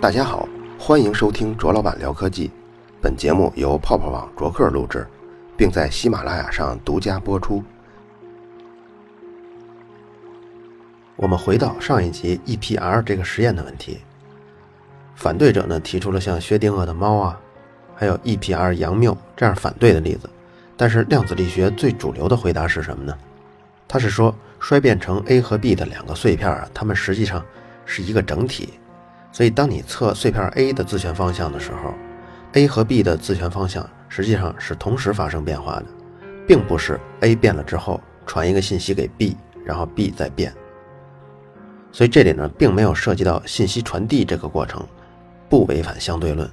大家好，欢迎收听卓老板聊科技。本节目由泡泡网卓克录制，并在喜马拉雅上独家播出。我们回到上一集 EPR 这个实验的问题，反对者呢提出了像薛定谔的猫啊，还有 EPR 杨谬这样反对的例子。但是量子力学最主流的回答是什么呢？他是说衰变成 A 和 B 的两个碎片啊，它们实际上是一个整体。所以当你测碎片 A 的自旋方向的时候，A 和 B 的自旋方向实际上是同时发生变化的，并不是 A 变了之后传一个信息给 B，然后 B 再变。所以这里呢，并没有涉及到信息传递这个过程，不违反相对论。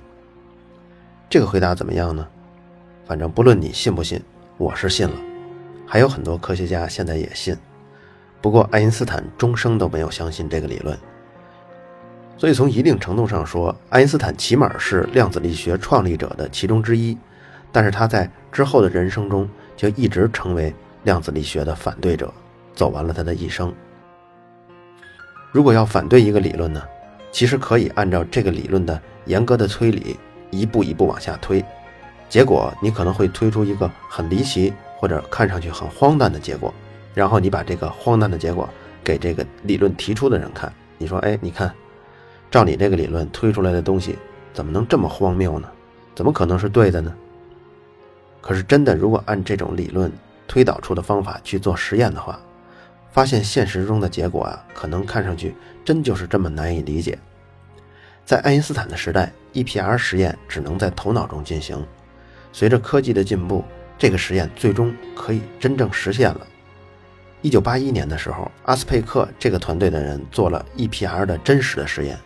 这个回答怎么样呢？反正不论你信不信，我是信了，还有很多科学家现在也信。不过爱因斯坦终生都没有相信这个理论。所以从一定程度上说，爱因斯坦起码是量子力学创立者的其中之一。但是他在之后的人生中就一直成为量子力学的反对者，走完了他的一生。如果要反对一个理论呢，其实可以按照这个理论的严格的推理，一步一步往下推。结果你可能会推出一个很离奇或者看上去很荒诞的结果，然后你把这个荒诞的结果给这个理论提出的人看，你说：“哎，你看，照你这个理论推出来的东西，怎么能这么荒谬呢？怎么可能是对的呢？”可是真的，如果按这种理论推导出的方法去做实验的话，发现现实中的结果啊，可能看上去真就是这么难以理解。在爱因斯坦的时代，EPR 实验只能在头脑中进行。随着科技的进步，这个实验最终可以真正实现了。一九八一年的时候，阿斯佩克这个团队的人做了 EPR 的真实的实验，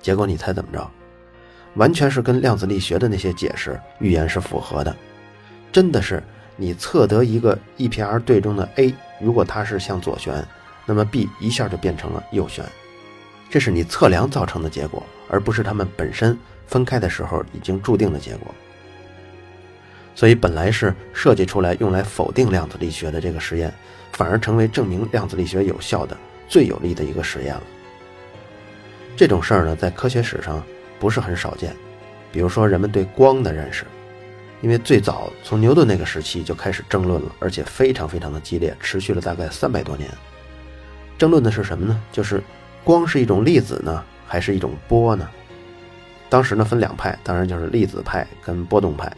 结果你猜怎么着？完全是跟量子力学的那些解释预言是符合的。真的是你测得一个 EPR 对中的 A，如果它是向左旋，那么 B 一下就变成了右旋。这是你测量造成的结果，而不是它们本身分开的时候已经注定的结果。所以，本来是设计出来用来否定量子力学的这个实验，反而成为证明量子力学有效的最有力的一个实验了。这种事儿呢，在科学史上不是很少见。比如说，人们对光的认识，因为最早从牛顿那个时期就开始争论了，而且非常非常的激烈，持续了大概三百多年。争论的是什么呢？就是光是一种粒子呢，还是一种波呢？当时呢，分两派，当然就是粒子派跟波动派。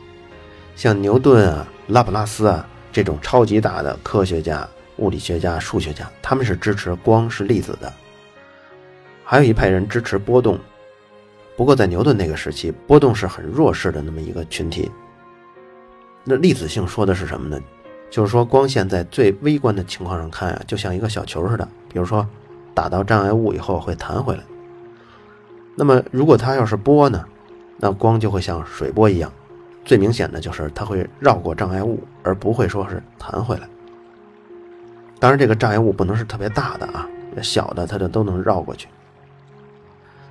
像牛顿啊、拉普拉斯啊这种超级大的科学家、物理学家、数学家，他们是支持光是粒子的。还有一派人支持波动，不过在牛顿那个时期，波动是很弱势的那么一个群体。那粒子性说的是什么呢？就是说光线在最微观的情况上看啊，就像一个小球似的，比如说打到障碍物以后会弹回来。那么如果它要是波呢，那光就会像水波一样。最明显的就是它会绕过障碍物，而不会说是弹回来。当然，这个障碍物不能是特别大的啊，小的它就都能绕过去。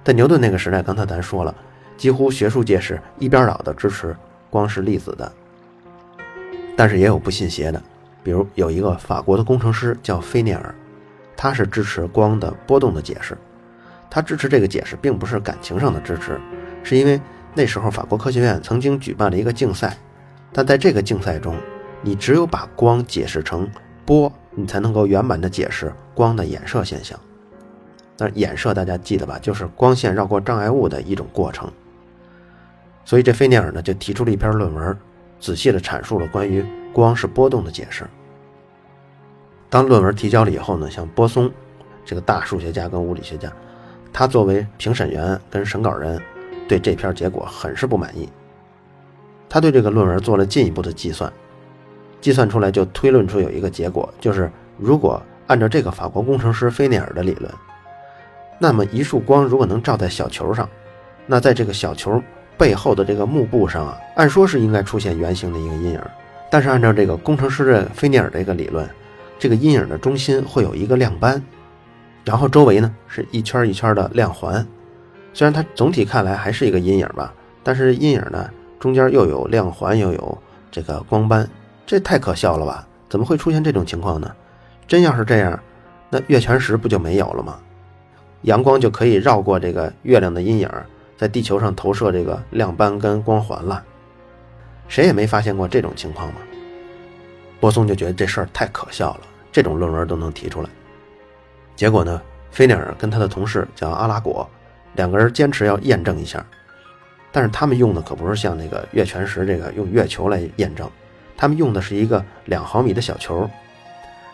在牛顿那个时代，刚才咱说了，几乎学术界是一边倒的支持光是粒子的。但是也有不信邪的，比如有一个法国的工程师叫菲涅尔，他是支持光的波动的解释。他支持这个解释，并不是感情上的支持，是因为。那时候，法国科学院曾经举办了一个竞赛，但在这个竞赛中，你只有把光解释成波，你才能够圆满的解释光的衍射现象。那衍射大家记得吧？就是光线绕过障碍物的一种过程。所以这菲涅尔呢就提出了一篇论文，仔细的阐述了关于光是波动的解释。当论文提交了以后呢，像波松这个大数学家跟物理学家，他作为评审员跟审稿人。对这篇结果很是不满意，他对这个论文做了进一步的计算，计算出来就推论出有一个结果，就是如果按照这个法国工程师菲涅尔的理论，那么一束光如果能照在小球上，那在这个小球背后的这个幕布上啊，按说是应该出现圆形的一个阴影，但是按照这个工程师的菲涅尔这个理论，这个阴影的中心会有一个亮斑，然后周围呢是一圈一圈的亮环。虽然它总体看来还是一个阴影吧，但是阴影呢中间又有亮环，又有这个光斑，这太可笑了吧？怎么会出现这种情况呢？真要是这样，那月全食不就没有了吗？阳光就可以绕过这个月亮的阴影，在地球上投射这个亮斑跟光环了。谁也没发现过这种情况吗？波松就觉得这事儿太可笑了，这种论文都能提出来。结果呢，菲涅尔跟他的同事叫阿拉果，两个人坚持要验证一下。但是他们用的可不是像那个月全食这个用月球来验证，他们用的是一个两毫米的小球，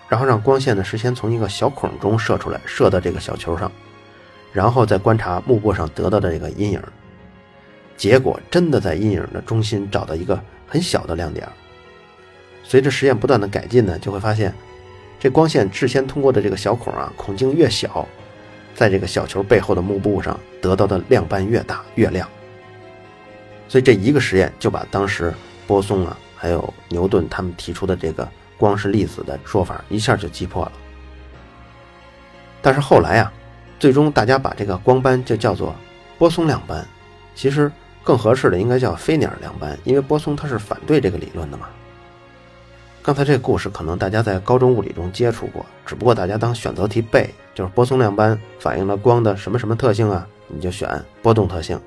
然后让光线呢事先从一个小孔中射出来，射到这个小球上。然后再观察幕布上得到的这个阴影，结果真的在阴影的中心找到一个很小的亮点。随着实验不断的改进呢，就会发现，这光线事先通过的这个小孔啊，孔径越小，在这个小球背后的幕布上得到的亮斑越大越亮。所以这一个实验就把当时波松啊，还有牛顿他们提出的这个光是粒子的说法一下就击破了。但是后来啊。最终，大家把这个光斑就叫做波松亮斑，其实更合适的应该叫菲涅尔亮斑，因为波松他是反对这个理论的嘛。刚才这个故事可能大家在高中物理中接触过，只不过大家当选择题背，就是波松亮斑反映了光的什么什么特性啊，你就选波动特性。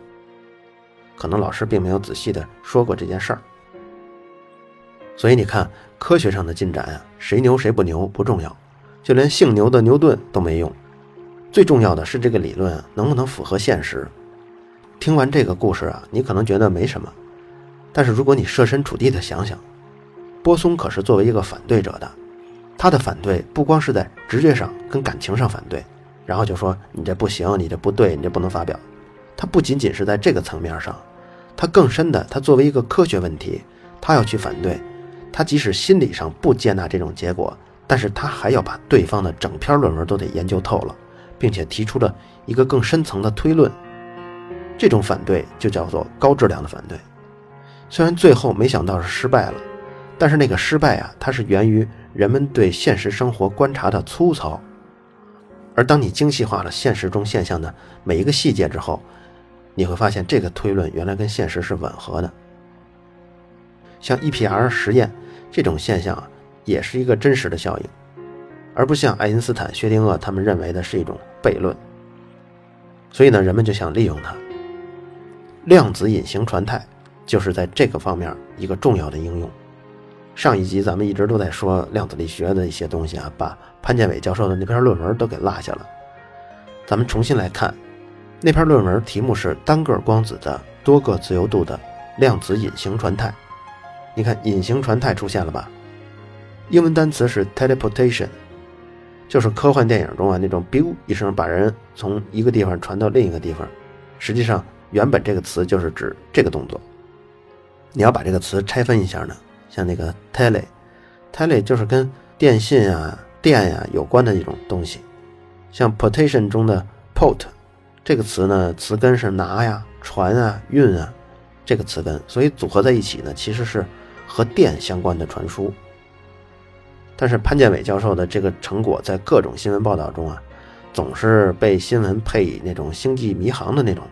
可能老师并没有仔细的说过这件事儿。所以你看，科学上的进展啊，谁牛谁不牛不重要，就连姓牛的牛顿都没用。最重要的是这个理论能不能符合现实。听完这个故事啊，你可能觉得没什么，但是如果你设身处地的想想，波松可是作为一个反对者的，他的反对不光是在直觉上跟感情上反对，然后就说你这不行，你这不对，你这不能发表。他不仅仅是在这个层面上，他更深的，他作为一个科学问题，他要去反对。他即使心理上不接纳这种结果，但是他还要把对方的整篇论文都得研究透了。并且提出了一个更深层的推论，这种反对就叫做高质量的反对。虽然最后没想到是失败了，但是那个失败啊，它是源于人们对现实生活观察的粗糙。而当你精细化了现实中现象的每一个细节之后，你会发现这个推论原来跟现实是吻合的。像 EPR 实验这种现象啊，也是一个真实的效应。而不像爱因斯坦、薛定谔他们认为的是一种悖论，所以呢，人们就想利用它。量子隐形传态就是在这个方面一个重要的应用。上一集咱们一直都在说量子力学的一些东西啊，把潘建伟教授的那篇论文都给落下了。咱们重新来看那篇论文，题目是单个光子的多个自由度的量子隐形传态。你看，隐形传态出现了吧？英文单词是 teleportation。就是科幻电影中啊那种 “biu” 一声把人从一个地方传到另一个地方，实际上原本这个词就是指这个动作。你要把这个词拆分一下呢，像那个 “tele”，“tele” 就是跟电信啊、电呀有关的一种东西。像 “portation” 中的 “port” 这个词呢，词根是拿呀、传啊、运啊这个词根，所以组合在一起呢，其实是和电相关的传输。但是潘建伟教授的这个成果在各种新闻报道中啊，总是被新闻配以那种星际迷航的那种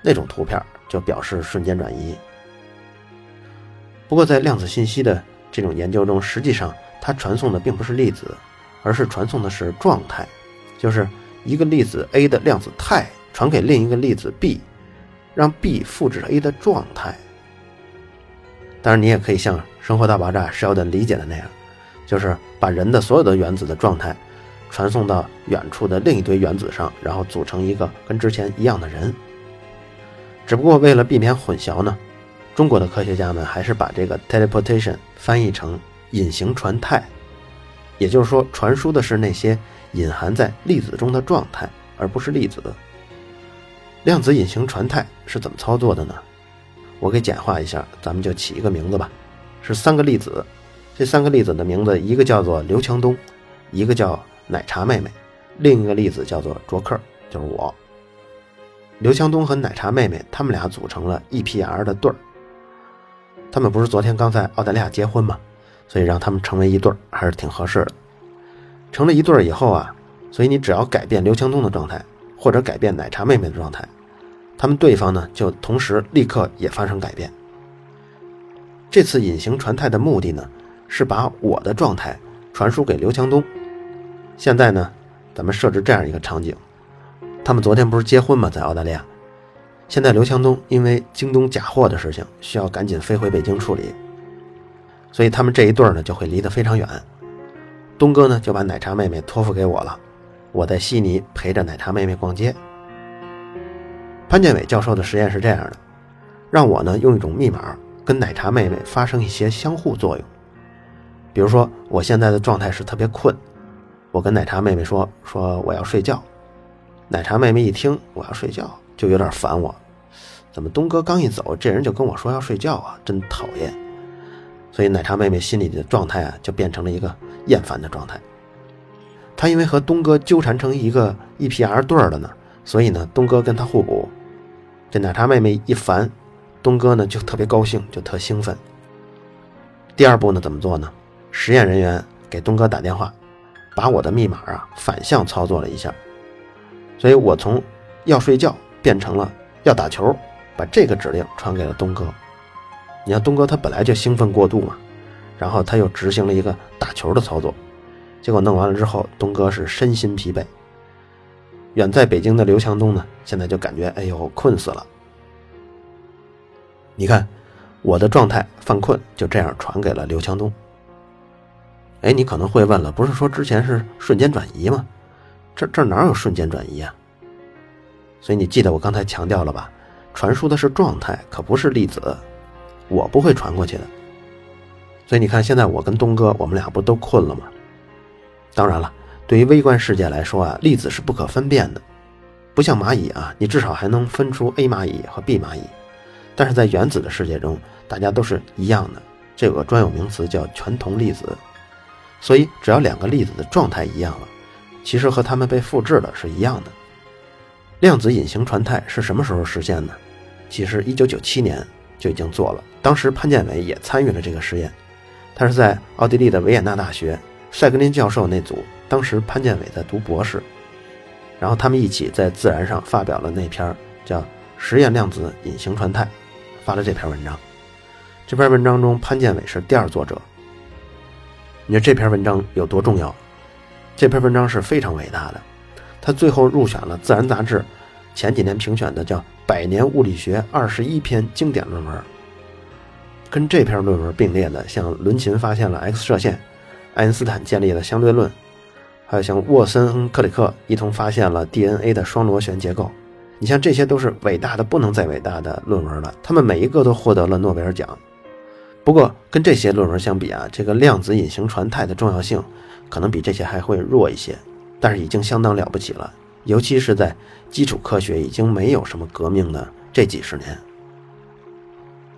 那种图片，就表示瞬间转移。不过在量子信息的这种研究中，实际上它传送的并不是粒子，而是传送的是状态，就是一个粒子 A 的量子态传给另一个粒子 B，让 B 复制 A 的状态。当然，你也可以像《生活大爆炸》Sheldon 理解的那样。就是把人的所有的原子的状态传送到远处的另一堆原子上，然后组成一个跟之前一样的人。只不过为了避免混淆呢，中国的科学家们还是把这个 teleportation 翻译成隐形传态，也就是说，传输的是那些隐含在粒子中的状态，而不是粒子。量子隐形传态是怎么操作的呢？我给简化一下，咱们就起一个名字吧，是三个粒子。这三个粒子的名字，一个叫做刘强东，一个叫奶茶妹妹，另一个粒子叫做卓克，就是我。刘强东和奶茶妹妹，他们俩组成了 EPR 的对儿。他们不是昨天刚在澳大利亚结婚吗？所以让他们成为一对儿还是挺合适的。成了一对儿以后啊，所以你只要改变刘强东的状态，或者改变奶茶妹妹的状态，他们对方呢就同时立刻也发生改变。这次隐形传态的目的呢？是把我的状态传输给刘强东。现在呢，咱们设置这样一个场景：他们昨天不是结婚吗？在澳大利亚。现在刘强东因为京东假货的事情，需要赶紧飞回北京处理，所以他们这一对儿呢就会离得非常远。东哥呢就把奶茶妹妹托付给我了，我在悉尼陪着奶茶妹妹逛街。潘建伟教授的实验是这样的，让我呢用一种密码跟奶茶妹妹发生一些相互作用。比如说，我现在的状态是特别困，我跟奶茶妹妹说说我要睡觉，奶茶妹妹一听我要睡觉，就有点烦我，怎么东哥刚一走，这人就跟我说要睡觉啊，真讨厌。所以奶茶妹妹心里的状态啊，就变成了一个厌烦的状态。她因为和东哥纠缠成一个 EPR 对儿了呢，所以呢，东哥跟她互补。这奶茶妹妹一烦，东哥呢就特别高兴，就特兴奋。第二步呢，怎么做呢？实验人员给东哥打电话，把我的密码啊反向操作了一下，所以我从要睡觉变成了要打球，把这个指令传给了东哥。你看东哥他本来就兴奋过度嘛，然后他又执行了一个打球的操作，结果弄完了之后，东哥是身心疲惫。远在北京的刘强东呢，现在就感觉哎呦困死了。你看我的状态犯困，就这样传给了刘强东。哎，你可能会问了，不是说之前是瞬间转移吗？这这哪有瞬间转移啊？所以你记得我刚才强调了吧？传输的是状态，可不是粒子，我不会传过去的。所以你看，现在我跟东哥，我们俩不都困了吗？当然了，对于微观世界来说啊，粒子是不可分辨的，不像蚂蚁啊，你至少还能分出 A 蚂蚁和 B 蚂蚁。但是在原子的世界中，大家都是一样的，这有个专有名词叫全同粒子。所以，只要两个粒子的状态一样了，其实和它们被复制了是一样的。量子隐形传态是什么时候实现的？其实1997年就已经做了，当时潘建伟也参与了这个实验。他是在奥地利的维也纳大学塞格林教授那组，当时潘建伟在读博士，然后他们一起在《自然》上发表了那篇叫《实验量子隐形传态》，发了这篇文章。这篇文章中，潘建伟是第二作者。你说这篇文章有多重要？这篇文章是非常伟大的，他最后入选了《自然》杂志前几年评选的叫《百年物理学二十一篇经典论文》。跟这篇论文并列的，像伦琴发现了 X 射线，爱因斯坦建立了相对论，还有像沃森、克里克一同发现了 DNA 的双螺旋结构。你像这些都是伟大的不能再伟大的论文了，他们每一个都获得了诺贝尔奖。不过，跟这些论文相比啊，这个量子隐形传态的重要性可能比这些还会弱一些，但是已经相当了不起了。尤其是在基础科学已经没有什么革命的这几十年。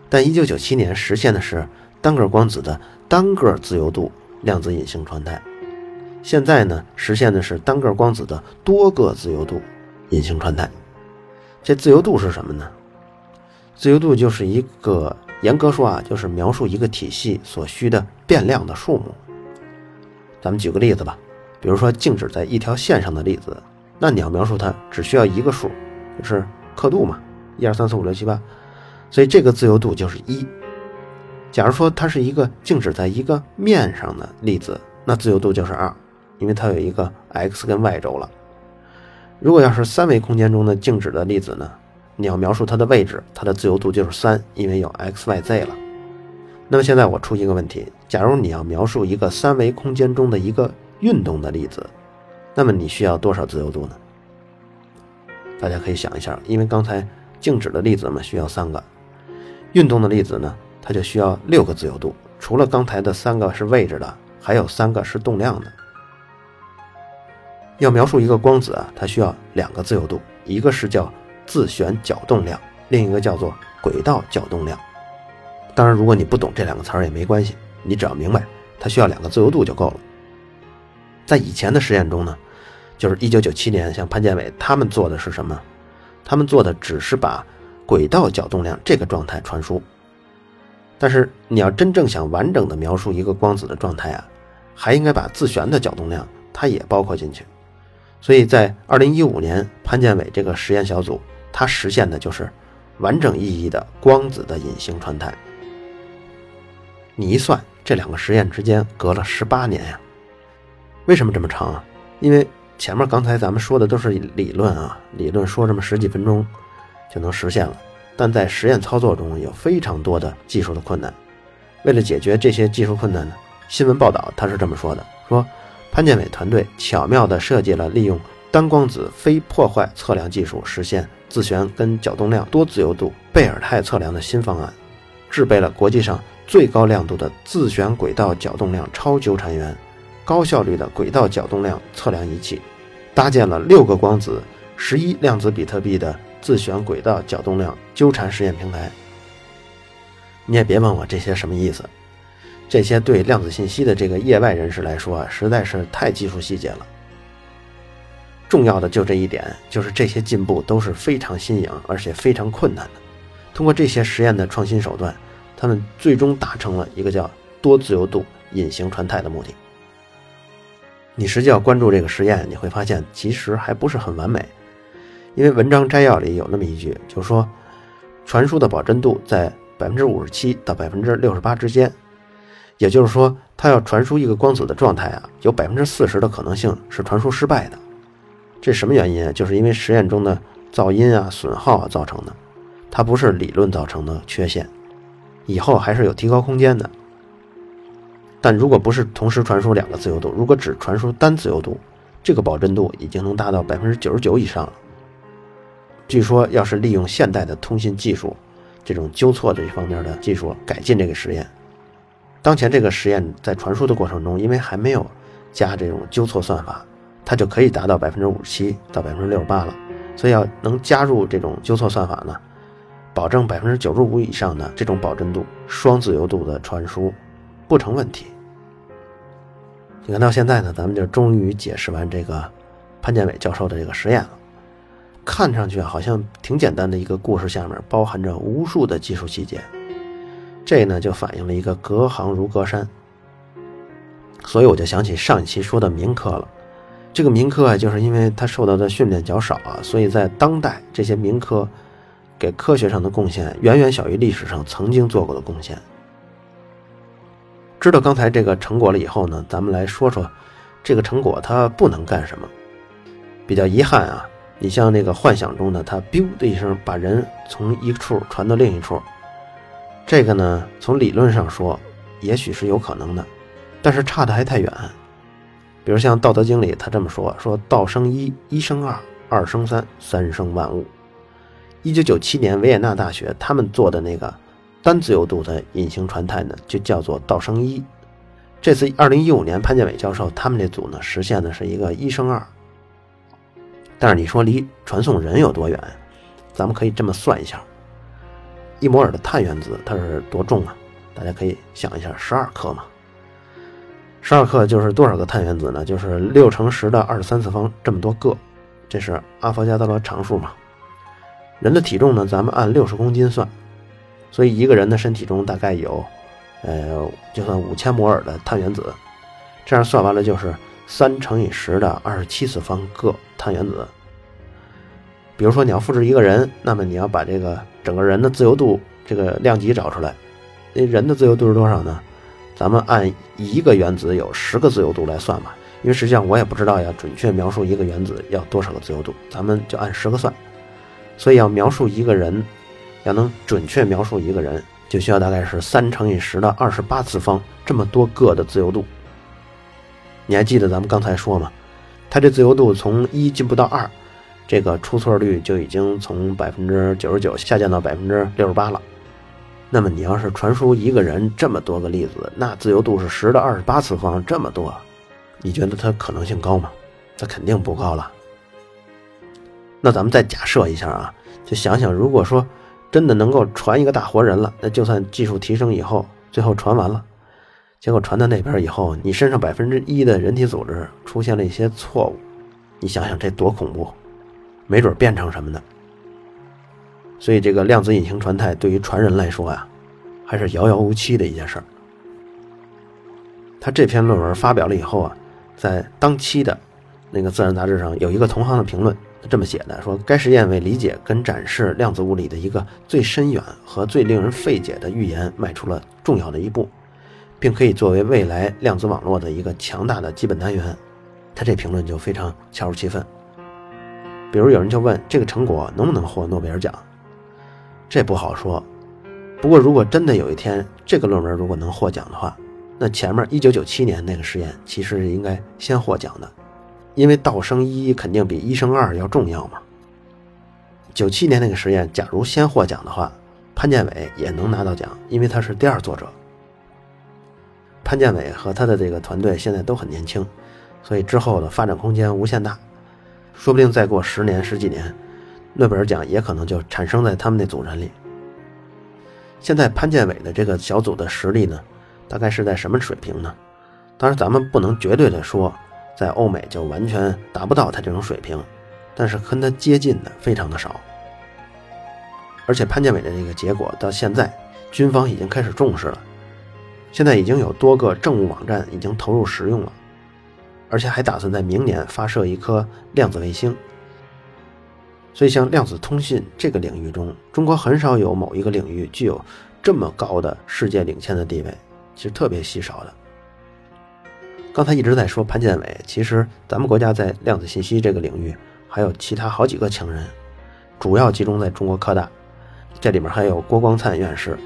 但1997年实现的是单个光子的单个自由度量子隐形传态，现在呢，实现的是单个光子的多个自由度隐形传态。这自由度是什么呢？自由度就是一个。严格说啊，就是描述一个体系所需的变量的数目。咱们举个例子吧，比如说静止在一条线上的粒子，那你要描述它，只需要一个数，就是刻度嘛，一二三四五六七八，所以这个自由度就是一。假如说它是一个静止在一个面上的粒子，那自由度就是二，因为它有一个 x 跟 y 轴了。如果要是三维空间中的静止的粒子呢？你要描述它的位置，它的自由度就是三，因为有 x、y、z 了。那么现在我出一个问题：假如你要描述一个三维空间中的一个运动的粒子，那么你需要多少自由度呢？大家可以想一下，因为刚才静止的粒子嘛需要三个，运动的粒子呢它就需要六个自由度。除了刚才的三个是位置的，还有三个是动量的。要描述一个光子啊，它需要两个自由度，一个是叫。自旋角动量，另一个叫做轨道角动量。当然，如果你不懂这两个词儿也没关系，你只要明白它需要两个自由度就够了。在以前的实验中呢，就是1997年，像潘建伟他们做的是什么？他们做的只是把轨道角动量这个状态传输。但是你要真正想完整的描述一个光子的状态啊，还应该把自旋的角动量它也包括进去。所以在2015年，潘建伟这个实验小组。它实现的就是完整意义的光子的隐形传态。你一算，这两个实验之间隔了十八年呀。为什么这么长啊？因为前面刚才咱们说的都是理论啊，理论说这么十几分钟就能实现了，但在实验操作中有非常多的技术的困难。为了解决这些技术困难呢，新闻报道他是这么说的：说潘建伟团队巧妙地设计了利用单光子非破坏测量技术实现自旋跟角动量多自由度贝尔态测量的新方案，制备了国际上最高亮度的自旋轨道角动量超纠缠源。高效率的轨道角动量测量仪器，搭建了六个光子、十一量子比特币的自旋轨道角动量纠缠实验平台。你也别问我这些什么意思，这些对量子信息的这个业外人士来说啊，实在是太技术细节了。重要的就这一点，就是这些进步都是非常新颖而且非常困难的。通过这些实验的创新手段，他们最终达成了一个叫多自由度隐形传态的目的。你实际要关注这个实验，你会发现其实还不是很完美，因为文章摘要里有那么一句，就说传输的保真度在百分之五十七到百分之六十八之间，也就是说，它要传输一个光子的状态啊，有百分之四十的可能性是传输失败的。这什么原因啊？就是因为实验中的噪音啊、损耗啊造成的，它不是理论造成的缺陷，以后还是有提高空间的。但如果不是同时传输两个自由度，如果只传输单自由度，这个保真度已经能达到百分之九十九以上了。据说，要是利用现代的通信技术，这种纠错这方面的技术改进这个实验，当前这个实验在传输的过程中，因为还没有加这种纠错算法，它就可以达到百分之五十七到百分之六十八了。所以要能加入这种纠错算法呢，保证百分之九十五以上的这种保真度双自由度的传输不成问题。你看到现在呢，咱们就终于解释完这个潘建伟教授的这个实验了。看上去好像挺简单的一个故事，下面包含着无数的技术细节。这呢就反映了一个隔行如隔山。所以我就想起上一期说的民科了。这个民科啊，就是因为他受到的训练较少啊，所以在当代这些民科给科学上的贡献远远小于历史上曾经做过的贡献。知道刚才这个成果了以后呢，咱们来说说这个成果它不能干什么。比较遗憾啊，你像那个幻想中的它 “biu” 的一声把人从一处传到另一处，这个呢从理论上说也许是有可能的，但是差的还太远。比如像《道德经》里他这么说：“说道生一，一生二，二生三，三生万物。”一九九七年维也纳大学他们做的那个。单自由度的隐形传态呢，就叫做道生一。这次二零一五年潘建伟教授他们这组呢，实现的是一个一生二。但是你说离传送人有多远？咱们可以这么算一下：一摩尔的碳原子它是多重啊？大家可以想一下，十二克嘛。十二克就是多少个碳原子呢？就是六乘十的二十三次方这么多个，这是阿佛加德罗常数嘛。人的体重呢，咱们按六十公斤算。所以一个人的身体中大概有，呃，就算五千摩尔的碳原子，这样算完了就是三乘以十的二十七次方个碳原子。比如说你要复制一个人，那么你要把这个整个人的自由度这个量级找出来。那人的自由度是多少呢？咱们按一个原子有十个自由度来算吧，因为实际上我也不知道要准确描述一个原子要多少个自由度，咱们就按十个算。所以要描述一个人。要能准确描述一个人，就需要大概是三乘以十的二十八次方这么多个的自由度。你还记得咱们刚才说吗？它这自由度从一进步到二，这个出错率就已经从百分之九十九下降到百分之六十八了。那么你要是传输一个人这么多个粒子，那自由度是十的二十八次方这么多，你觉得它可能性高吗？它肯定不高了。那咱们再假设一下啊，就想想如果说。真的能够传一个大活人了，那就算技术提升以后，最后传完了，结果传到那边以后，你身上百分之一的人体组织出现了一些错误，你想想这多恐怖，没准变成什么呢？所以这个量子隐形传态对于传人来说呀，还是遥遥无期的一件事儿。他这篇论文发表了以后啊，在当期的那个《自然》杂志上有一个同行的评论。这么写的说，该实验为理解跟展示量子物理的一个最深远和最令人费解的预言迈出了重要的一步，并可以作为未来量子网络的一个强大的基本单元。他这评论就非常恰如其分。比如有人就问这个成果能不能获诺贝尔奖？这不好说。不过如果真的有一天这个论文如果能获奖的话，那前面一九九七年那个实验其实是应该先获奖的，因为道生一肯定比一生二要重要嘛。九七年那个实验假如先获奖的话，潘建伟也能拿到奖，因为他是第二作者。潘建伟和他的这个团队现在都很年轻，所以之后的发展空间无限大，说不定再过十年十几年，诺贝尔奖也可能就产生在他们那组人里。现在潘建伟的这个小组的实力呢，大概是在什么水平呢？当然咱们不能绝对的说，在欧美就完全达不到他这种水平，但是跟他接近的非常的少。而且潘建伟的这个结果到现在，军方已经开始重视了。现在已经有多个政务网站已经投入使用了，而且还打算在明年发射一颗量子卫星。所以，像量子通信这个领域中，中国很少有某一个领域具有这么高的世界领先的地位，其实特别稀少的。刚才一直在说潘建伟，其实咱们国家在量子信息这个领域还有其他好几个强人，主要集中在中国科大，这里面还有郭光灿院士，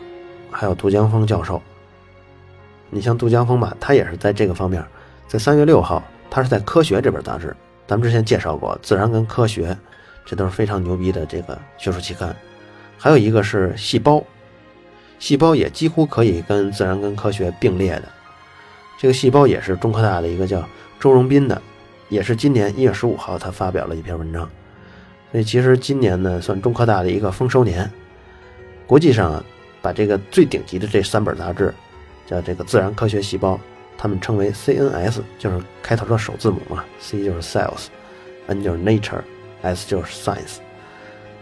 还有杜江峰教授。你像杜江峰吧，他也是在这个方面，在三月六号，他是在《科学》这本杂志，咱们之前介绍过，《自然》跟《科学》，这都是非常牛逼的这个学术期刊。还有一个是《细胞》，《细胞》也几乎可以跟《自然》跟《科学》并列的。这个《细胞》也是中科大的一个叫周荣斌的，也是今年一月十五号他发表了一篇文章。所以其实今年呢，算中科大的一个丰收年。国际上啊，把这个最顶级的这三本杂志。叫这个自然科学细胞，他们称为 CNS，就是开头的首字母嘛，C 就是 Cells，N 就是 Nature，S 就是 Science，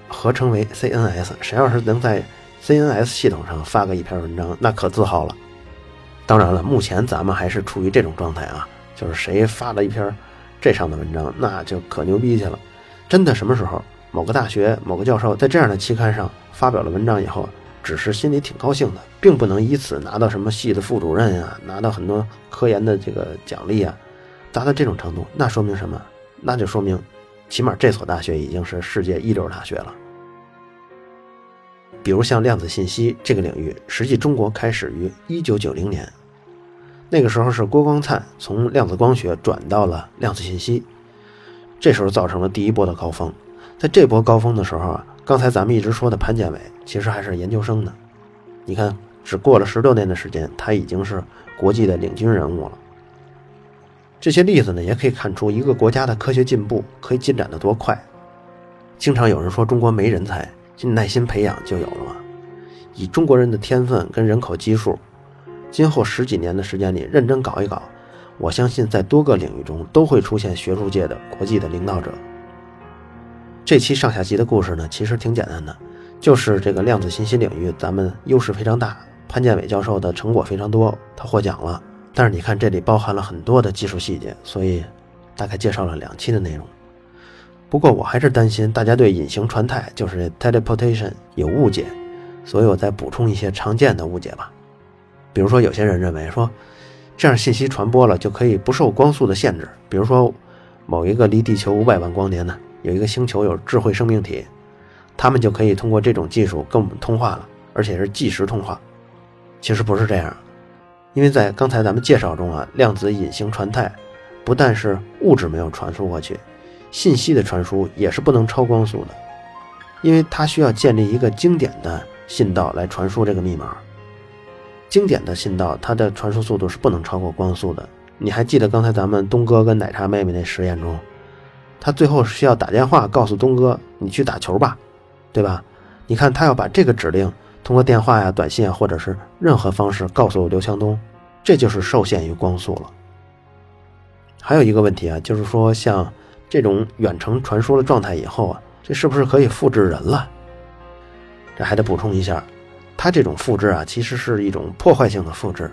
合称为 CNS。谁要是能在 CNS 系统上发个一篇文章，那可自豪了。当然了，目前咱们还是处于这种状态啊，就是谁发了一篇这上的文章，那就可牛逼去了。真的什么时候某个大学某个教授在这样的期刊上发表了文章以后。只是心里挺高兴的，并不能以此拿到什么系的副主任呀，拿到很多科研的这个奖励啊，达到这种程度，那说明什么？那就说明，起码这所大学已经是世界一流大学了。比如像量子信息这个领域，实际中国开始于一九九零年，那个时候是郭光灿从量子光学转到了量子信息，这时候造成了第一波的高峰。在这波高峰的时候啊。刚才咱们一直说的潘建伟，其实还是研究生呢。你看，只过了十多年的时间，他已经是国际的领军人物了。这些例子呢，也可以看出一个国家的科学进步可以进展得多快。经常有人说中国没人才，你耐心培养就有了嘛。以中国人的天分跟人口基数，今后十几年的时间里认真搞一搞，我相信在多个领域中都会出现学术界的国际的领导者。这期上下集的故事呢，其实挺简单的，就是这个量子信息领域，咱们优势非常大。潘建伟教授的成果非常多，他获奖了。但是你看，这里包含了很多的技术细节，所以大概介绍了两期的内容。不过我还是担心大家对隐形传态，就是 teleportation 有误解，所以我再补充一些常见的误解吧。比如说，有些人认为说，这样信息传播了就可以不受光速的限制，比如说某一个离地球五百万光年呢。有一个星球有智慧生命体，他们就可以通过这种技术跟我们通话了，而且是即时通话。其实不是这样，因为在刚才咱们介绍中啊，量子隐形传态不但是物质没有传输过去，信息的传输也是不能超光速的，因为它需要建立一个经典的信道来传输这个密码。经典的信道它的传输速度是不能超过光速的。你还记得刚才咱们东哥跟奶茶妹妹那实验中？他最后需要打电话告诉东哥：“你去打球吧，对吧？”你看他要把这个指令通过电话呀、短信啊，或者是任何方式告诉刘强东，这就是受限于光速了。还有一个问题啊，就是说像这种远程传输的状态以后啊，这是不是可以复制人了？这还得补充一下，他这种复制啊，其实是一种破坏性的复制。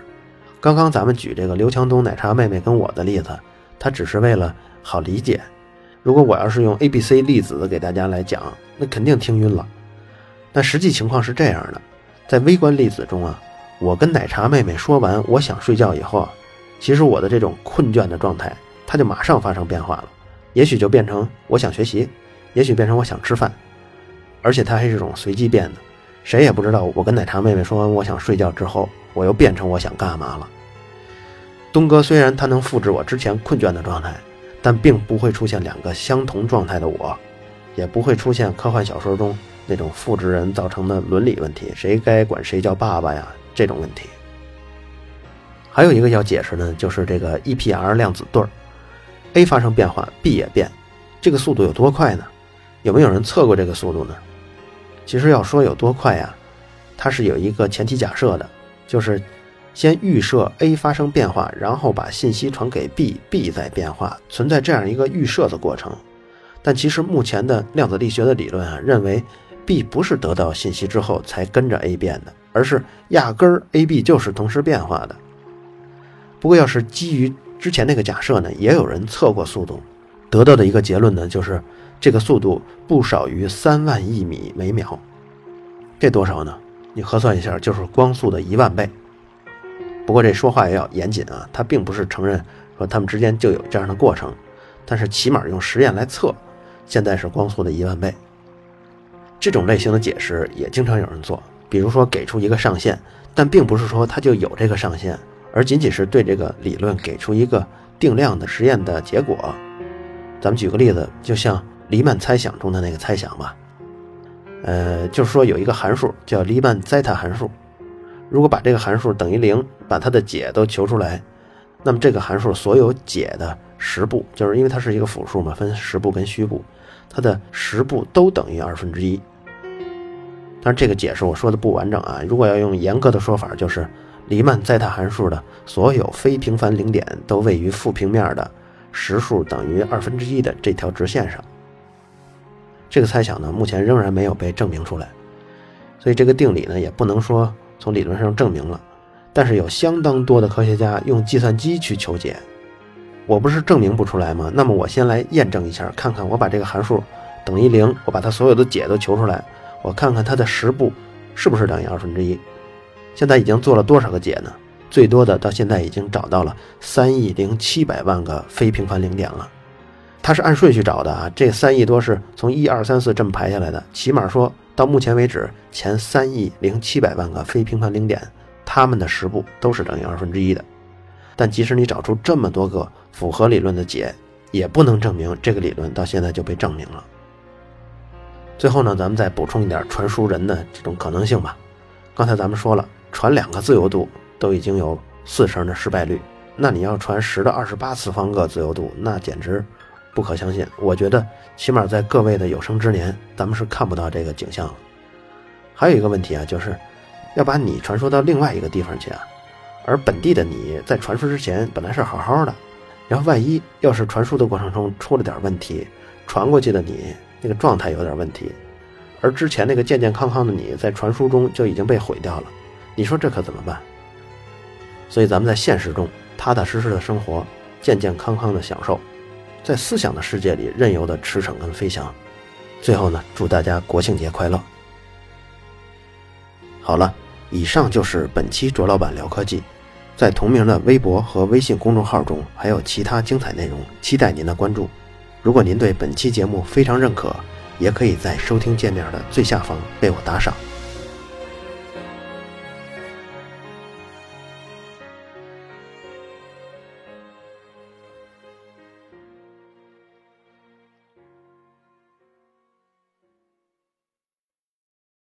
刚刚咱们举这个刘强东、奶茶妹妹跟我的例子，他只是为了好理解。如果我要是用 A、B、C 粒子给大家来讲，那肯定听晕了。但实际情况是这样的，在微观粒子中啊，我跟奶茶妹妹说完我想睡觉以后，其实我的这种困倦的状态它就马上发生变化了，也许就变成我想学习，也许变成我想吃饭，而且它还是这种随机变的，谁也不知道我跟奶茶妹妹说完我想睡觉之后，我又变成我想干嘛了。东哥虽然他能复制我之前困倦的状态，但并不会出现两个相同状态的我，也不会出现科幻小说中那种复制人造成的伦理问题，谁该管谁叫爸爸呀这种问题。还有一个要解释呢，就是这个 EPR 量子对儿，A 发生变化，B 也变，这个速度有多快呢？有没有人测过这个速度呢？其实要说有多快呀，它是有一个前提假设的，就是。先预设 A 发生变化，然后把信息传给 B，B 再变化，存在这样一个预设的过程。但其实目前的量子力学的理论啊，认为 B 不是得到信息之后才跟着 A 变的，而是压根儿 A、B 就是同时变化的。不过，要是基于之前那个假设呢，也有人测过速度，得到的一个结论呢，就是这个速度不少于三万亿米每秒。这多少呢？你核算一下，就是光速的一万倍。不过这说话也要严谨啊，他并不是承认说他们之间就有这样的过程，但是起码用实验来测，现在是光速的一万倍。这种类型的解释也经常有人做，比如说给出一个上限，但并不是说它就有这个上限，而仅仅是对这个理论给出一个定量的实验的结果。咱们举个例子，就像黎曼猜想中的那个猜想吧，呃，就是说有一个函数叫黎曼 zeta 函数。如果把这个函数等于零，把它的解都求出来，那么这个函数所有解的实部，就是因为它是一个复数嘛，分实部跟虚部，它的实部都等于二分之一。但是这个解释我说的不完整啊，如果要用严格的说法，就是黎曼 zeta 函数的所有非平凡零点都位于负平面的实数等于二分之一的这条直线上。这个猜想呢，目前仍然没有被证明出来，所以这个定理呢，也不能说。从理论上证明了，但是有相当多的科学家用计算机去求解。我不是证明不出来吗？那么我先来验证一下，看看我把这个函数等于零，我把它所有的解都求出来，我看看它的实部是不是等于二分之一。现在已经做了多少个解呢？最多的到现在已经找到了三亿零七百万个非平凡零点了。它是按顺序找的啊，这三亿多是从一二三四这么排下来的，起码说。到目前为止，前三亿零七百万个非平凡零点，它们的十部都是等于二分之一的。但即使你找出这么多个符合理论的解，也不能证明这个理论到现在就被证明了。最后呢，咱们再补充一点传输人的这种可能性吧。刚才咱们说了，传两个自由度都已经有四成的失败率，那你要传十的二十八次方个自由度，那简直……不可相信，我觉得起码在各位的有生之年，咱们是看不到这个景象了。还有一个问题啊，就是要把你传输到另外一个地方去啊，而本地的你在传输之前本来是好好的，然后万一要是传输的过程中出了点问题，传过去的你那个状态有点问题，而之前那个健健康康的你在传输中就已经被毁掉了，你说这可怎么办？所以咱们在现实中踏踏实实的生活，健健康康的享受。在思想的世界里任由的驰骋跟飞翔，最后呢，祝大家国庆节快乐。好了，以上就是本期卓老板聊科技，在同名的微博和微信公众号中还有其他精彩内容，期待您的关注。如果您对本期节目非常认可，也可以在收听界面的最下方为我打赏。